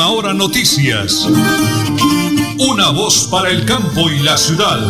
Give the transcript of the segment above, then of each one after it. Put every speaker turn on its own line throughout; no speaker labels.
Última Hora Noticias. Una voz para el campo y la ciudad.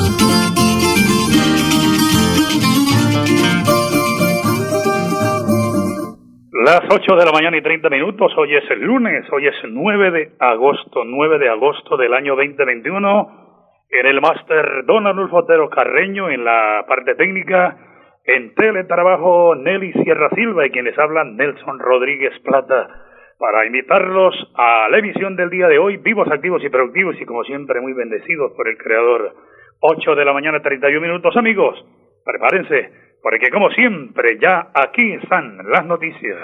Las 8 de la mañana y 30 minutos, hoy es el lunes, hoy es 9 de agosto, 9 de agosto del año 2021. En el máster Don Arnulfo Otero Carreño, en la parte técnica, en teletrabajo Nelly Sierra Silva y quienes hablan Nelson Rodríguez Plata para invitarlos a la emisión del día de hoy, vivos, activos y productivos y como siempre muy bendecidos por el Creador. 8 de la mañana 31 minutos amigos, prepárense, porque como siempre ya aquí están las noticias.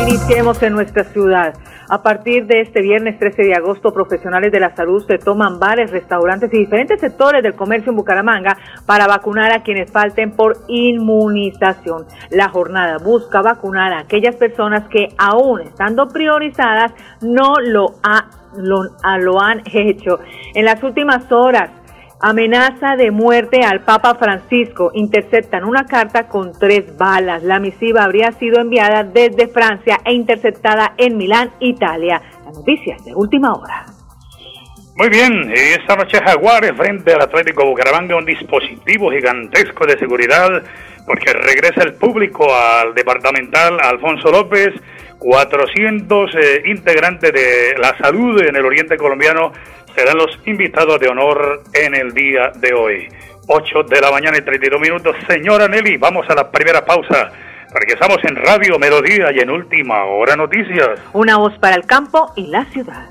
Iniciemos en nuestra ciudad. A partir de este viernes 13 de agosto, profesionales de la salud se toman bares, restaurantes y diferentes sectores del comercio en Bucaramanga para vacunar a quienes falten por inmunización. La jornada busca vacunar a aquellas personas que aún estando priorizadas no lo, lo, lo han hecho. En las últimas horas, Amenaza de muerte al Papa Francisco. Interceptan una carta con tres balas. La misiva habría sido enviada desde Francia e interceptada en Milán, Italia. Noticias de última hora.
Muy bien, esta noche Jaguares frente al Atlético Bucaramanga un dispositivo gigantesco de seguridad porque regresa el público al departamental Alfonso López, 400 eh, integrantes de la salud en el oriente colombiano serán los invitados de honor en el día de hoy. 8 de la mañana y 32 minutos. Señora Nelly, vamos a la primera pausa. Porque estamos en Radio Melodía y en Última Hora Noticias.
Una voz para el campo y la ciudad.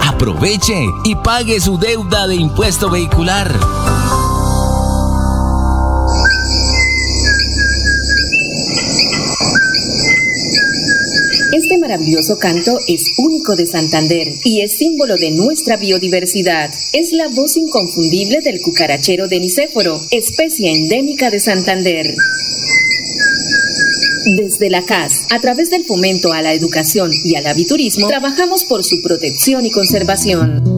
Aproveche y pague su deuda de impuesto vehicular.
Este maravilloso canto es único de Santander y es símbolo de nuestra biodiversidad. Es la voz inconfundible del cucarachero de Nicéforo, especie endémica de Santander. Desde la CAS, a través del fomento a la educación y al aviturismo, trabajamos por su protección y conservación.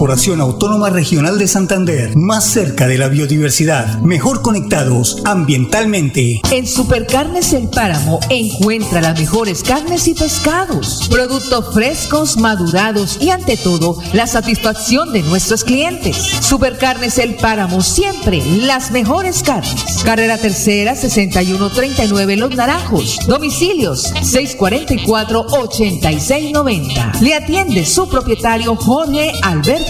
Corporación Autónoma Regional de Santander, más cerca de la biodiversidad, mejor conectados ambientalmente.
En Supercarnes El Páramo encuentra las mejores carnes y pescados, productos frescos, madurados y ante todo la satisfacción de nuestros clientes. Supercarnes El Páramo, siempre las mejores carnes. Carrera Tercera 6139 Los Naranjos. Domicilios 644-8690. Le atiende su propietario Jorge Alberto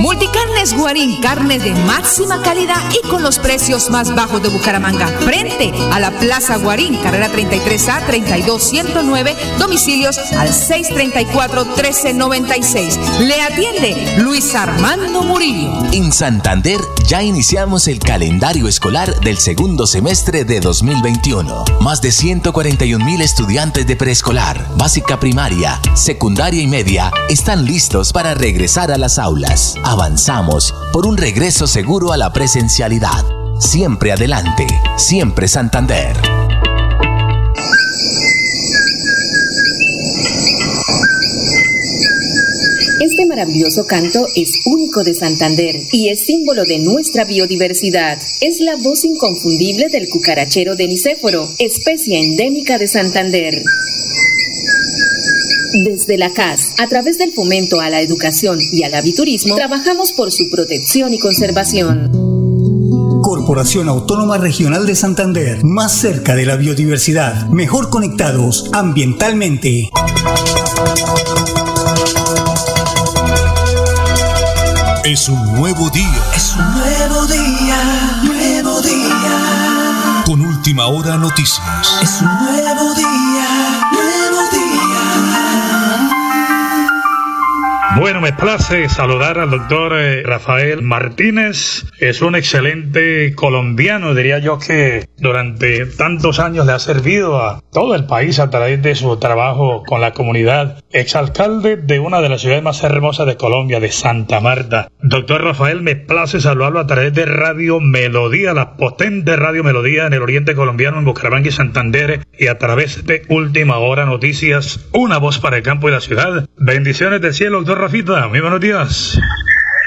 Multicarnes Guarín, carne de máxima calidad y con los precios más bajos de Bucaramanga. Frente a la Plaza Guarín, carrera 33A 32109, domicilios al 634-1396. Le atiende Luis Armando Murillo.
En Santander ya iniciamos el calendario escolar del segundo semestre de 2021. Más de 141 mil estudiantes de preescolar, básica primaria, secundaria y media están listos para regresar a las aulas avanzamos por un regreso seguro a la presencialidad. Siempre adelante, siempre Santander.
Este maravilloso canto es único de Santander y es símbolo de nuestra biodiversidad. Es la voz inconfundible del cucarachero de Nicéforo, especie endémica de Santander. Desde la CAS, a través del fomento a la educación y al aviturismo, trabajamos por su protección y conservación.
Corporación Autónoma Regional de Santander, más cerca de la biodiversidad, mejor conectados ambientalmente.
Es un nuevo día.
Es un nuevo día, nuevo día.
Con última hora noticias.
Es un nuevo día,
Bueno, me place saludar al doctor eh, Rafael Martínez. Es un excelente colombiano, diría yo que durante tantos años le ha servido a todo el país a través de su trabajo con la comunidad. Exalcalde de una de las ciudades más hermosas de Colombia, de Santa Marta. Doctor Rafael, me place saludarlo a través de Radio Melodía, la potente Radio Melodía en el oriente colombiano, en Bucaramanga y Santander, y a través de Última Hora Noticias, una voz para el campo y la ciudad. Bendiciones del cielo, doctor Rafita. Muy buenos días.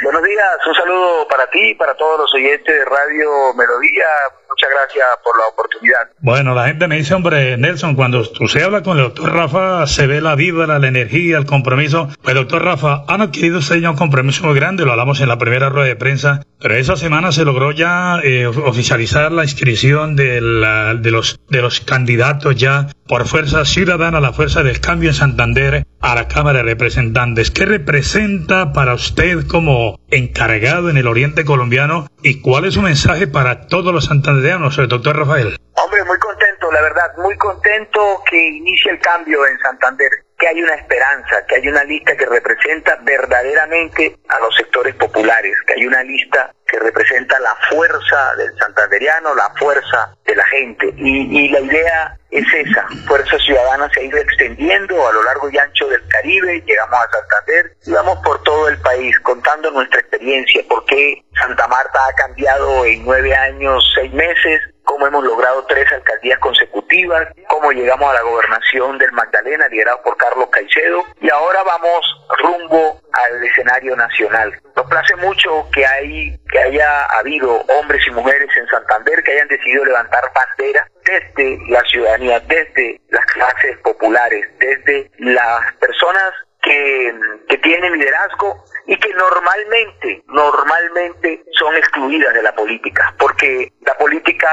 Buenos días, un saludo para ti para todos los oyentes de Radio Melodía. Muchas gracias por la oportunidad.
Bueno, la gente me dice, hombre, Nelson, cuando usted habla con el doctor Rafa, se ve la vibra, la energía, el compromiso. Pues, doctor Rafa, han adquirido usted ya un compromiso muy grande, lo hablamos en la primera rueda de prensa, pero esa semana se logró ya eh, oficializar la inscripción de, la, de, los, de los candidatos ya por Fuerza Ciudadana, la Fuerza del Cambio en Santander, a la Cámara de Representantes. ¿Qué representa para usted como encargado en el Oriente Colombiano y cuál es su mensaje para todos los santandereanos, el doctor Rafael?
Hombre, muy contento, la verdad, muy contento que inicie el cambio en Santander, que hay una esperanza, que hay una lista que representa verdaderamente a los sectores populares, que hay una lista que representa la fuerza del santanderiano, la fuerza de la gente. Y, y la idea es esa, Fuerza Ciudadana se ha ido extendiendo a lo largo y ancho del Caribe, llegamos a Santander y vamos por todo el país contando nuestra experiencia, por qué Santa Marta ha cambiado en nueve años, seis meses, cómo hemos logrado tres alcaldías consecutivas, cómo llegamos a la gobernación del Magdalena, liderado por Carlos Caicedo, y ahora vamos rumbo al escenario nacional. Nos place mucho que, hay, que haya habido hombres y mujeres en Santander que hayan decidido levantar bandera desde la ciudadanía, desde las clases populares, desde las personas que, que tienen liderazgo y que normalmente, normalmente son excluidas de la política, porque la política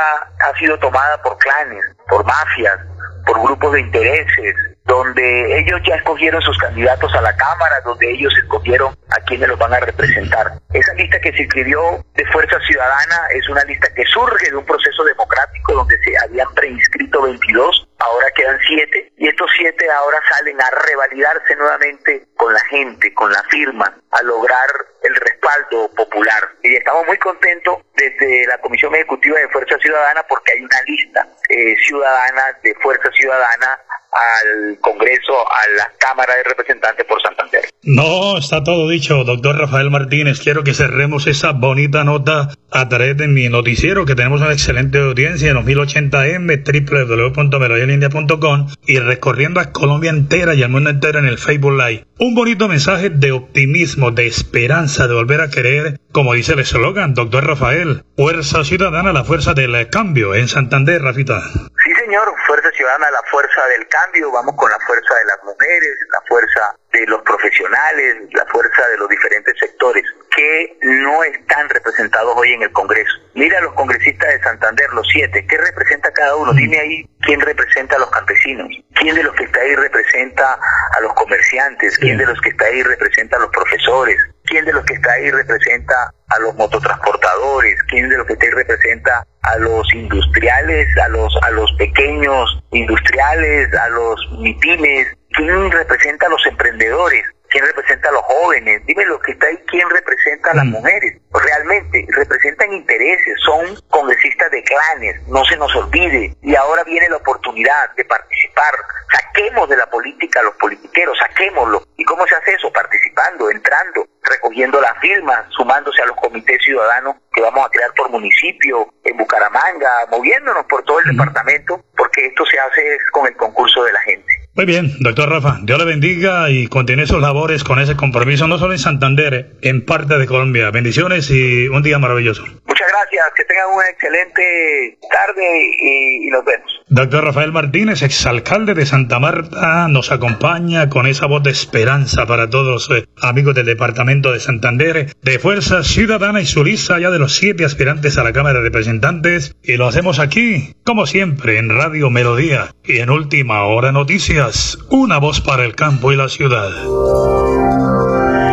ha sido tomada por clanes, por mafias, por grupos de intereses, donde ellos ya escogieron sus candidatos a la Cámara, donde ellos escogieron a quienes los van a representar. Esa lista que se inscribió de Fuerza Ciudadana es una lista que surge de un proceso democrático donde se habían preinscrito 22, ahora quedan 7, y estos 7 ahora salen a revalidarse nuevamente con la gente, con la firma, a lograr el respaldo popular. Y estamos muy contentos desde la Comisión Ejecutiva de Fuerza Ciudadana porque hay una lista eh, ciudadana de Fuerza Ciudadana al Congreso, a la Cámara de Representantes por Santander.
No, está todo dicho, doctor Rafael Martínez. Quiero que cerremos esa bonita nota a través de mi noticiero, que tenemos una excelente audiencia en los 1080m, www.melodialindia.com y recorriendo a Colombia entera y al mundo entero en el Facebook Live. Un bonito mensaje de optimismo, de esperanza, de volver a querer, como dice el eslogan, doctor Rafael, Fuerza Ciudadana, la fuerza del cambio en Santander, Rafita.
Sí, señor, Fuerza Ciudadana, la fuerza del cambio, vamos con la fuerza de las mujeres, la fuerza de los profesionales, la fuerza de los diferentes sectores que no están representados hoy en el Congreso. Mira a los congresistas de Santander, los siete, ¿qué representa cada uno? Dime ahí quién representa a los campesinos, quién de los que está ahí representa a los comerciantes, quién de los que está ahí representa a los profesores, quién de los que está ahí representa a los mototransportadores, quién de los que está ahí representa a los industriales, a los a los pequeños industriales, a los mipines, quién representa a los emprendedores, quién representa a los jóvenes, dime lo que está ahí, quién representa a las mujeres. Realmente representan intereses, son congresistas de clanes, no se nos olvide. Y ahora viene la oportunidad de participar. Saquemos de la política a los politiqueros, saquémoslo. ¿Y cómo se hace eso? Participando, entrando, recogiendo las firmas, sumándose a los comités ciudadanos que vamos a crear por municipio, en Bucaramanga, moviéndonos por todo el departamento, porque esto se hace con el concurso de la gente.
Muy bien, doctor Rafa, Dios le bendiga y continúe sus labores con ese compromiso, no solo en Santander, en parte de Colombia. Bendiciones y un día maravilloso.
Muchas gracias, que tengan una excelente tarde y, y nos vemos.
Doctor Rafael Martínez, exalcalde de Santa Marta, nos acompaña con esa voz de esperanza para todos eh, amigos del Departamento de Santander, de Fuerza Ciudadana y su lista ya de los siete aspirantes a la Cámara de Representantes. Y lo hacemos aquí, como siempre, en Radio Melodía y en Última Hora Noticias, una voz para el campo y la ciudad.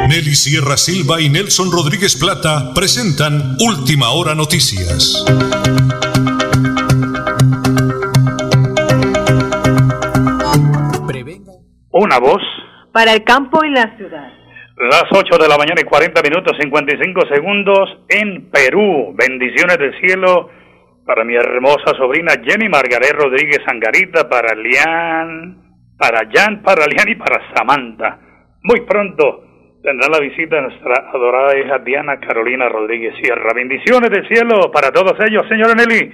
Nelly Sierra Silva y Nelson Rodríguez Plata presentan Última Hora Noticias.
Una voz.
Para el campo y la ciudad.
Las 8 de la mañana y 40 minutos 55 segundos en Perú. Bendiciones del cielo para mi hermosa sobrina Jenny Margaret Rodríguez Angarita, para Lian, para Jan, para Lian y para Samantha. Muy pronto tendrá la visita de nuestra adorada hija Diana Carolina Rodríguez Sierra. Bendiciones del cielo para todos ellos, señora Nelly.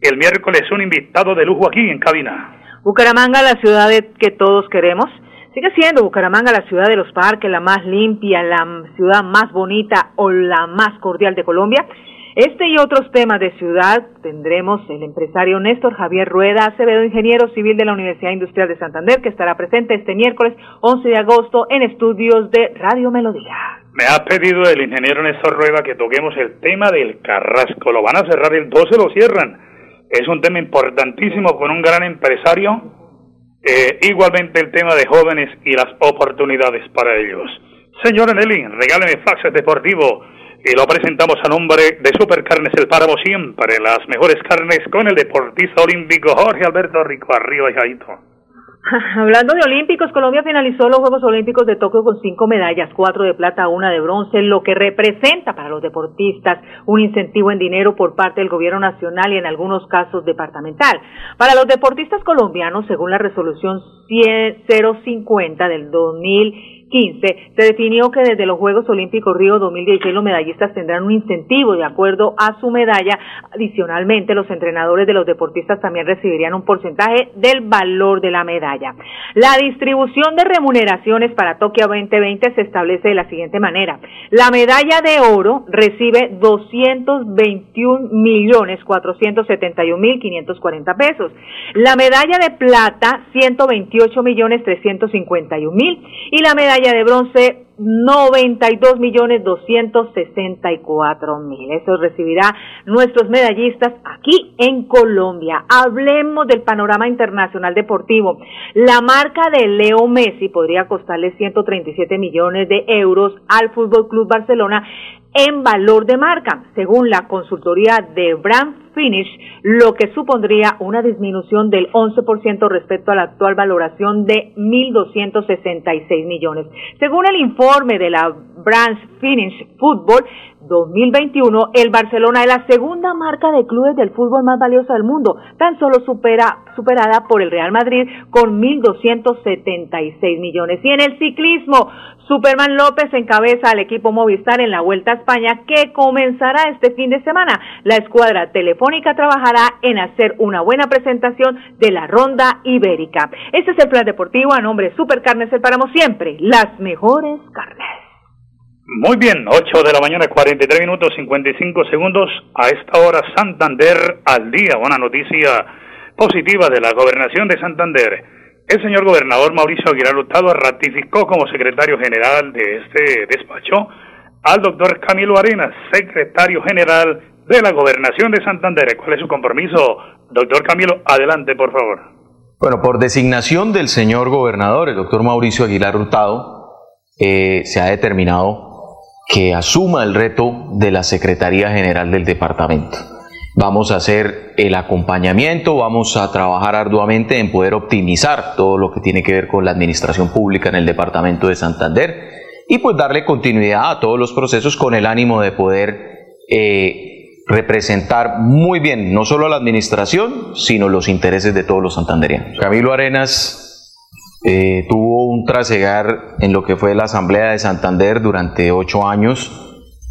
El miércoles un invitado de lujo aquí en cabina.
Bucaramanga, la ciudad que todos queremos. Sigue siendo Bucaramanga la ciudad de los parques, la más limpia, la ciudad más bonita o la más cordial de Colombia. Este y otros temas de ciudad tendremos el empresario Néstor Javier Rueda Acevedo, ingeniero civil de la Universidad Industrial de Santander, que estará presente este miércoles 11 de agosto en estudios de Radio Melodía.
Me ha pedido el ingeniero Néstor Rueda que toquemos el tema del Carrasco. Lo van a cerrar el 12, lo cierran. Es un tema importantísimo con un gran empresario eh, igualmente el tema de jóvenes y las oportunidades para ellos. Señora Nelly, regáleme faxes deportivo y lo presentamos a nombre de Supercarnes El Páramo siempre, las mejores carnes con el deportista olímpico Jorge Alberto Rico, arriba y jaito.
Hablando de Olímpicos, Colombia finalizó los Juegos Olímpicos de Tokio con cinco medallas, cuatro de plata, una de bronce, lo que representa para los deportistas un incentivo en dinero por parte del gobierno nacional y en algunos casos departamental. Para los deportistas colombianos, según la resolución 050 del 2000, 15, se definió que desde los Juegos Olímpicos Río 2016 los medallistas tendrán un incentivo de acuerdo a su medalla. Adicionalmente, los entrenadores de los deportistas también recibirían un porcentaje del valor de la medalla. La distribución de remuneraciones para Tokio 2020 se establece de la siguiente manera. La medalla de oro recibe 221 millones 471 mil 540 pesos. La medalla de plata 128 millones 351 mil y la medalla de bronce 92 millones 264 mil. Eso recibirá nuestros medallistas aquí en Colombia. Hablemos del panorama internacional deportivo. La marca de Leo Messi podría costarle 137 millones de euros al Fútbol Club Barcelona en valor de marca, según la consultoría de Brand Finish, lo que supondría una disminución del 11% respecto a la actual valoración de 1.266 millones. Según el informe de la Brand Finish Football 2021, el Barcelona es la segunda marca de clubes del fútbol más valiosa del mundo, tan solo supera, superada por el Real Madrid con 1.276 millones. Y en el ciclismo, Superman López encabeza al equipo Movistar en la Vuelta a España que comenzará este fin de semana. La escuadra telefónica trabajará en hacer una buena presentación de la ronda ibérica. Este es el plan deportivo a nombre de Supercarnes El Siempre, las mejores carnes.
Muy bien, 8 de la mañana, 43 minutos, 55 segundos. A esta hora, Santander al día. Una noticia positiva de la gobernación de Santander el señor gobernador Mauricio Aguilar Hurtado ratificó como secretario general de este despacho al doctor Camilo Arenas, secretario general de la gobernación de Santander. ¿Cuál es su compromiso? Doctor Camilo, adelante, por favor.
Bueno, por designación del señor gobernador, el doctor Mauricio Aguilar Hurtado, eh, se ha determinado que asuma el reto de la Secretaría General del Departamento vamos a hacer el acompañamiento, vamos a trabajar arduamente en poder optimizar todo lo que tiene que ver con la administración pública en el departamento de Santander y pues darle continuidad a todos los procesos con el ánimo de poder eh, representar muy bien no solo a la administración, sino los intereses de todos los santanderianos. Camilo Arenas eh, tuvo un trasegar en lo que fue la Asamblea de Santander durante ocho años,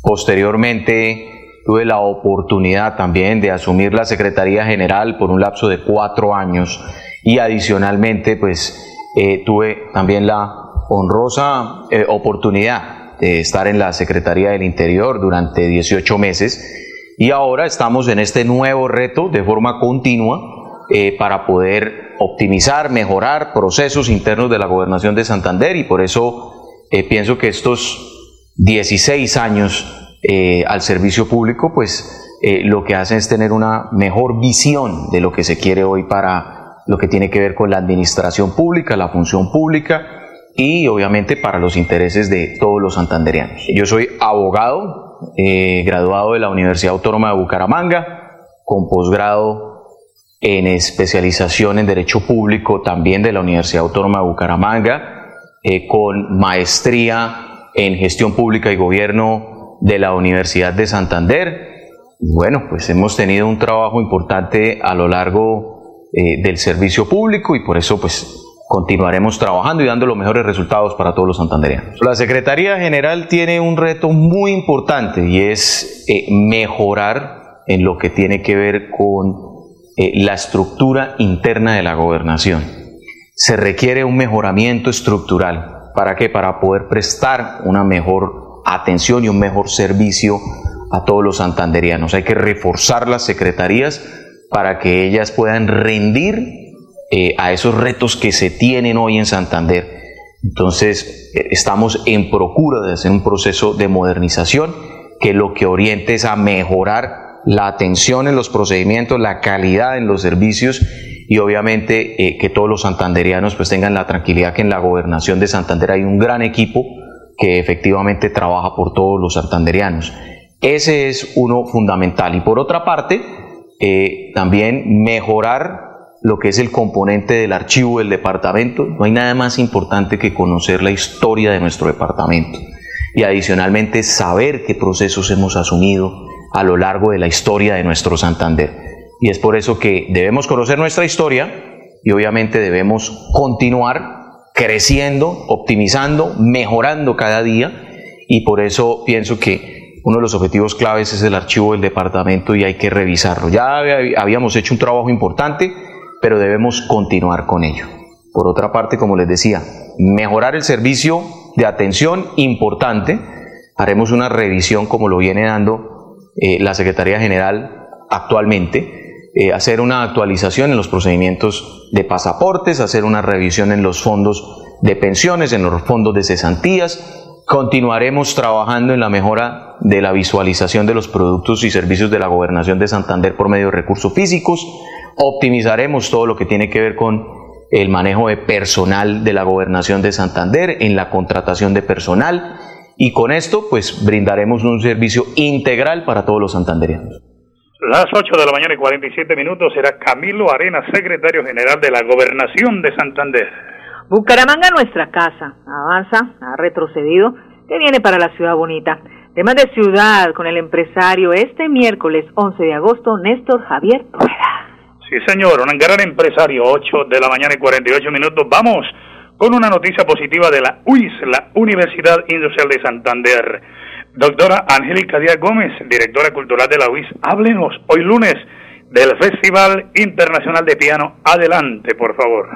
posteriormente tuve la oportunidad también de asumir la Secretaría General por un lapso de cuatro años y adicionalmente pues eh, tuve también la honrosa eh, oportunidad de estar en la Secretaría del Interior durante 18 meses y ahora estamos en este nuevo reto de forma continua eh, para poder optimizar, mejorar procesos internos de la gobernación de Santander y por eso pienso que estos 16 años eh, al servicio público, pues lo que hacen es tener una mejor visión de lo que se quiere hoy para lo que tiene que ver con la administración pública, la función pública y obviamente para los intereses de todos los santanderianos. Yo soy abogado, graduado de la Universidad Autónoma de Bucaramanga, con posgrado en especialización en Derecho Público también de la Universidad Autónoma de Bucaramanga, eh, con maestría en Gestión Pública y Gobierno de la Universidad de Santander. Bueno, pues hemos tenido un trabajo importante a lo largo eh, del servicio público y por eso pues continuaremos trabajando y dando los mejores resultados para todos los santanderianos. La Secretaría General tiene un reto muy importante y es eh, mejorar en lo que tiene que ver con eh, la estructura interna de la gobernación. Se requiere un mejoramiento estructural. ¿Para qué? Para poder prestar una mejor atención y un mejor servicio a todos los santanderianos. Hay que reforzar las secretarías para que ellas puedan rendir eh, a esos retos que se tienen hoy en Santander. Entonces, eh, estamos en procura de hacer un proceso de modernización que lo que oriente es a mejorar la atención en los procedimientos, la calidad en los servicios y obviamente eh, que todos los santanderianos pues tengan la tranquilidad que en la gobernación de Santander hay un gran equipo que efectivamente trabaja por todos los santanderianos. Ese es uno fundamental. Y por otra parte, eh, también mejorar lo que es el componente del archivo del departamento. No hay nada más importante que conocer la historia de nuestro departamento y adicionalmente saber qué procesos hemos asumido, a lo largo de la historia de nuestro Santander. Y es por eso que debemos conocer nuestra historia y obviamente debemos continuar creciendo, optimizando, mejorando cada día y por eso pienso que uno de los objetivos claves es el archivo del departamento y hay que revisarlo. Ya habíamos hecho un trabajo importante, pero debemos continuar con ello. Por otra parte, como les decía, mejorar el servicio de atención importante. Haremos una revisión como lo viene dando eh, la Secretaría General actualmente, eh, hacer una actualización en los procedimientos de pasaportes, hacer una revisión en los fondos de pensiones, en los fondos de cesantías. Continuaremos trabajando en la mejora de la visualización de los productos y servicios de la gobernación de Santander por medio de recursos físicos. Optimizaremos todo lo que tiene que ver con el manejo de personal de la gobernación de Santander, en la contratación de personal y con esto pues brindaremos un servicio integral para todos los santanderianos.
Las 8 de la mañana y 47 minutos será Camilo Arena, secretario general de la Gobernación de Santander.
Bucaramanga, nuestra casa, avanza, ha retrocedido, que viene para la ciudad bonita. Temas de ciudad con el empresario este miércoles 11 de agosto, Néstor Javier Rueda.
Sí, señor, un gran empresario, 8 de la mañana y 48 minutos. Vamos con una noticia positiva de la UIS, la Universidad Industrial de Santander. Doctora Angélica Díaz Gómez, directora cultural de la UIS, háblenos hoy lunes del Festival Internacional de Piano. Adelante, por favor.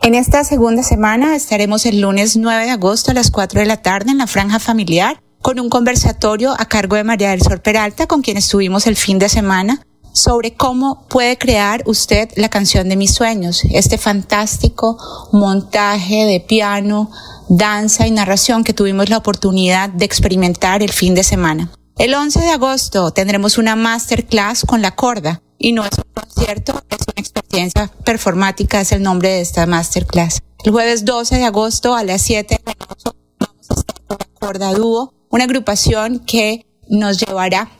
En esta segunda semana estaremos el lunes 9 de agosto a las 4 de la tarde en la franja familiar con un conversatorio a cargo de María del Sol Peralta, con quien estuvimos el fin de semana, sobre cómo puede crear usted la canción de mis sueños, este fantástico montaje de piano, danza y narración que tuvimos la oportunidad de experimentar el fin de semana. El 11 de agosto tendremos una masterclass con la corda y no es un concierto, es una experiencia performática, es el nombre de esta masterclass. El jueves 12 de agosto a las 7 de la vamos a estar con la corda dúo, una agrupación que nos llevará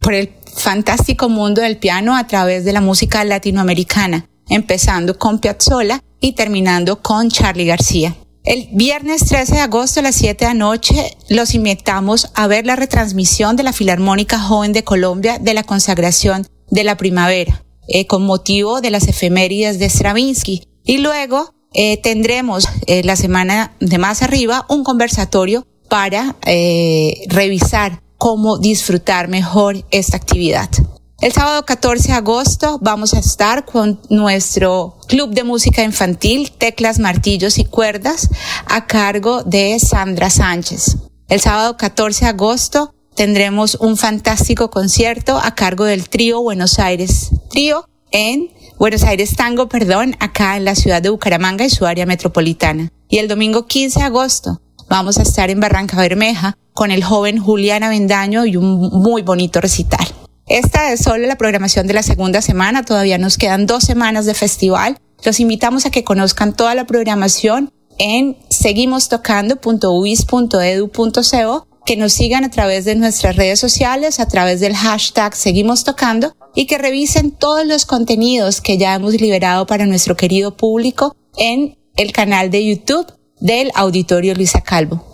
por el fantástico mundo del piano a través de la música latinoamericana, empezando con Piazzolla y terminando con Charlie García. El viernes 13 de agosto a las 7 de la noche los invitamos a ver la retransmisión de la Filarmónica Joven de Colombia de la consagración de la primavera, eh, con motivo de las efemérides de Stravinsky. Y luego eh, tendremos eh, la semana de más arriba un conversatorio para revisar cómo disfrutar mejor esta actividad. El sábado 14 de agosto vamos a estar con nuestro Club de Música Infantil, Teclas, Martillos y Cuerdas, a cargo de Sandra Sánchez. El sábado 14 de agosto tendremos un fantástico concierto a cargo del trío Buenos Aires Trío en Buenos Aires Tango, perdón, acá en la ciudad de Bucaramanga y su área metropolitana. Y el domingo 15 de agosto vamos a estar en Barranca Bermeja con el joven Julián Avendaño y un muy bonito recital. Esta es solo la programación de la segunda semana, todavía nos quedan dos semanas de festival. Los invitamos a que conozcan toda la programación en seguimostocando.uis.edu.co, que nos sigan a través de nuestras redes sociales, a través del hashtag Seguimos Tocando y que revisen todos los contenidos que ya hemos liberado para nuestro querido público en el canal de YouTube del Auditorio Luisa Calvo.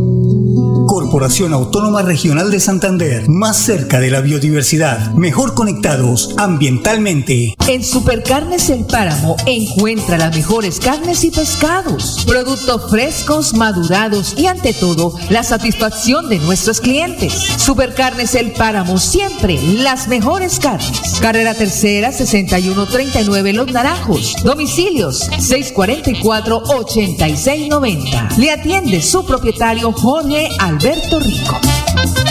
Corporación Autónoma Regional de Santander, más cerca de la biodiversidad, mejor conectados ambientalmente.
En Supercarnes El Páramo encuentra las mejores carnes y pescados, productos frescos, madurados y ante todo la satisfacción de nuestros clientes. Supercarnes El Páramo siempre las mejores carnes. Carrera Tercera 6139 Los Naranjos. Domicilios 644 8690. Le atiende su propietario Jorge Alberto Alberto Rico.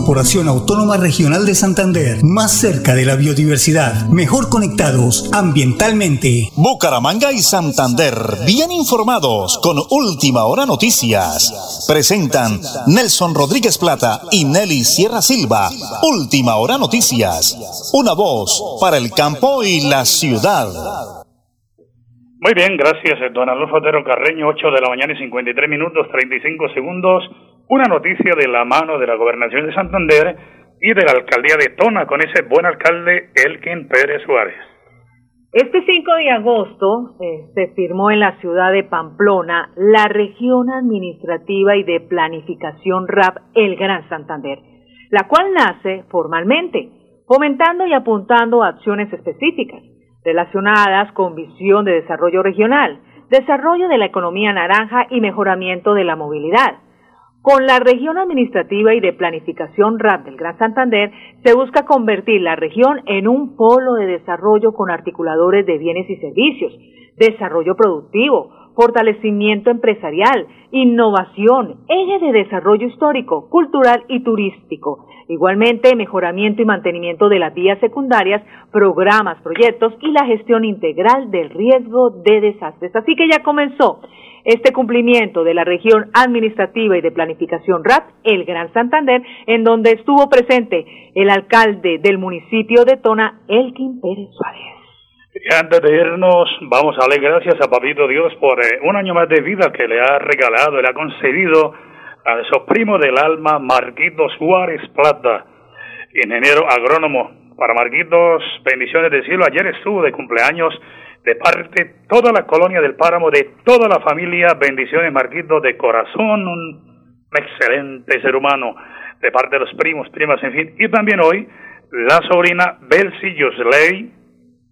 Corporación Autónoma Regional de Santander, más cerca de la biodiversidad, mejor conectados ambientalmente.
Bucaramanga y Santander, bien informados con Última Hora Noticias. Presentan Nelson Rodríguez Plata y Nelly Sierra Silva. Última Hora Noticias. Una voz para el campo y la ciudad.
Muy bien, gracias, don Alonso Otero Carreño, 8 de la mañana y 53 minutos, 35 segundos una noticia de la mano de la gobernación de Santander y de la alcaldía de Tona con ese buen alcalde Elkin Pérez Suárez.
Este 5 de agosto eh, se firmó en la ciudad de Pamplona la región administrativa y de planificación RAP El Gran Santander, la cual nace formalmente, fomentando y apuntando a acciones específicas relacionadas con visión de desarrollo regional, desarrollo de la economía naranja y mejoramiento de la movilidad con la región administrativa y de planificación RAP del Gran Santander se busca convertir la región en un polo de desarrollo con articuladores de bienes y servicios, desarrollo productivo, fortalecimiento empresarial, innovación, eje de desarrollo histórico, cultural y turístico. Igualmente, mejoramiento y mantenimiento de las vías secundarias, programas, proyectos y la gestión integral del riesgo de desastres. Así que ya comenzó este cumplimiento de la región administrativa y de planificación RAP, el Gran Santander, en donde estuvo presente el alcalde del municipio de Tona, Elkin Pérez Suárez.
Y antes de irnos, vamos a darle gracias a Papito Dios por eh, un año más de vida que le ha regalado, le ha concedido a esos primos del alma, Marquitos Suárez Plata, ingeniero agrónomo. Para Marquitos, bendiciones del cielo. Ayer estuvo de cumpleaños de parte toda la colonia del Páramo, de toda la familia. Bendiciones, Marquitos, de corazón, un excelente ser humano, de parte de los primos, primas, en fin. Y también hoy, la sobrina Belsi Yosley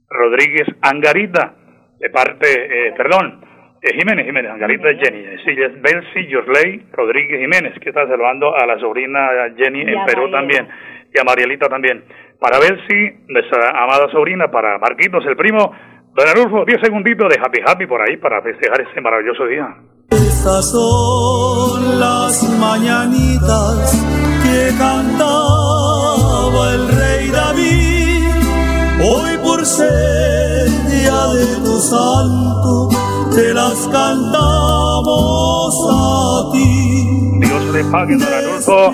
Rodríguez Angarita, de parte, eh, perdón, eh, Jiménez, Jiménez, Angarita Jenny, sí, es Belsi Yosley Rodríguez Jiménez, que está saludando a la sobrina Jenny en Perú también, y a Marielita también. Para Belsi, nuestra amada sobrina, para Marquitos, el primo, Don Arulfo, 10 segunditos de Happy Happy por ahí para festejar este maravilloso día.
Estas son las mañanitas que cantaba el rey David. Hoy por ser día de tu santo, te las cantamos a ti.
Dios le pague, Don Arulfo.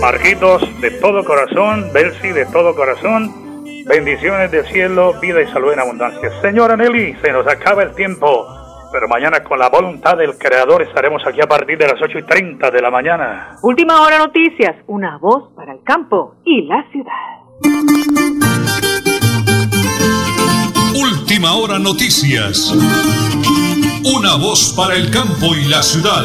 Marquitos, de todo corazón, Belsi, de todo corazón. Bendiciones del cielo, vida y salud en abundancia. Señora Nelly, se nos acaba el tiempo, pero mañana con la voluntad del Creador estaremos aquí a partir de las 8 y 30 de la mañana.
Última hora noticias, una voz para el campo y la ciudad.
Última hora noticias, una voz para el campo y la ciudad.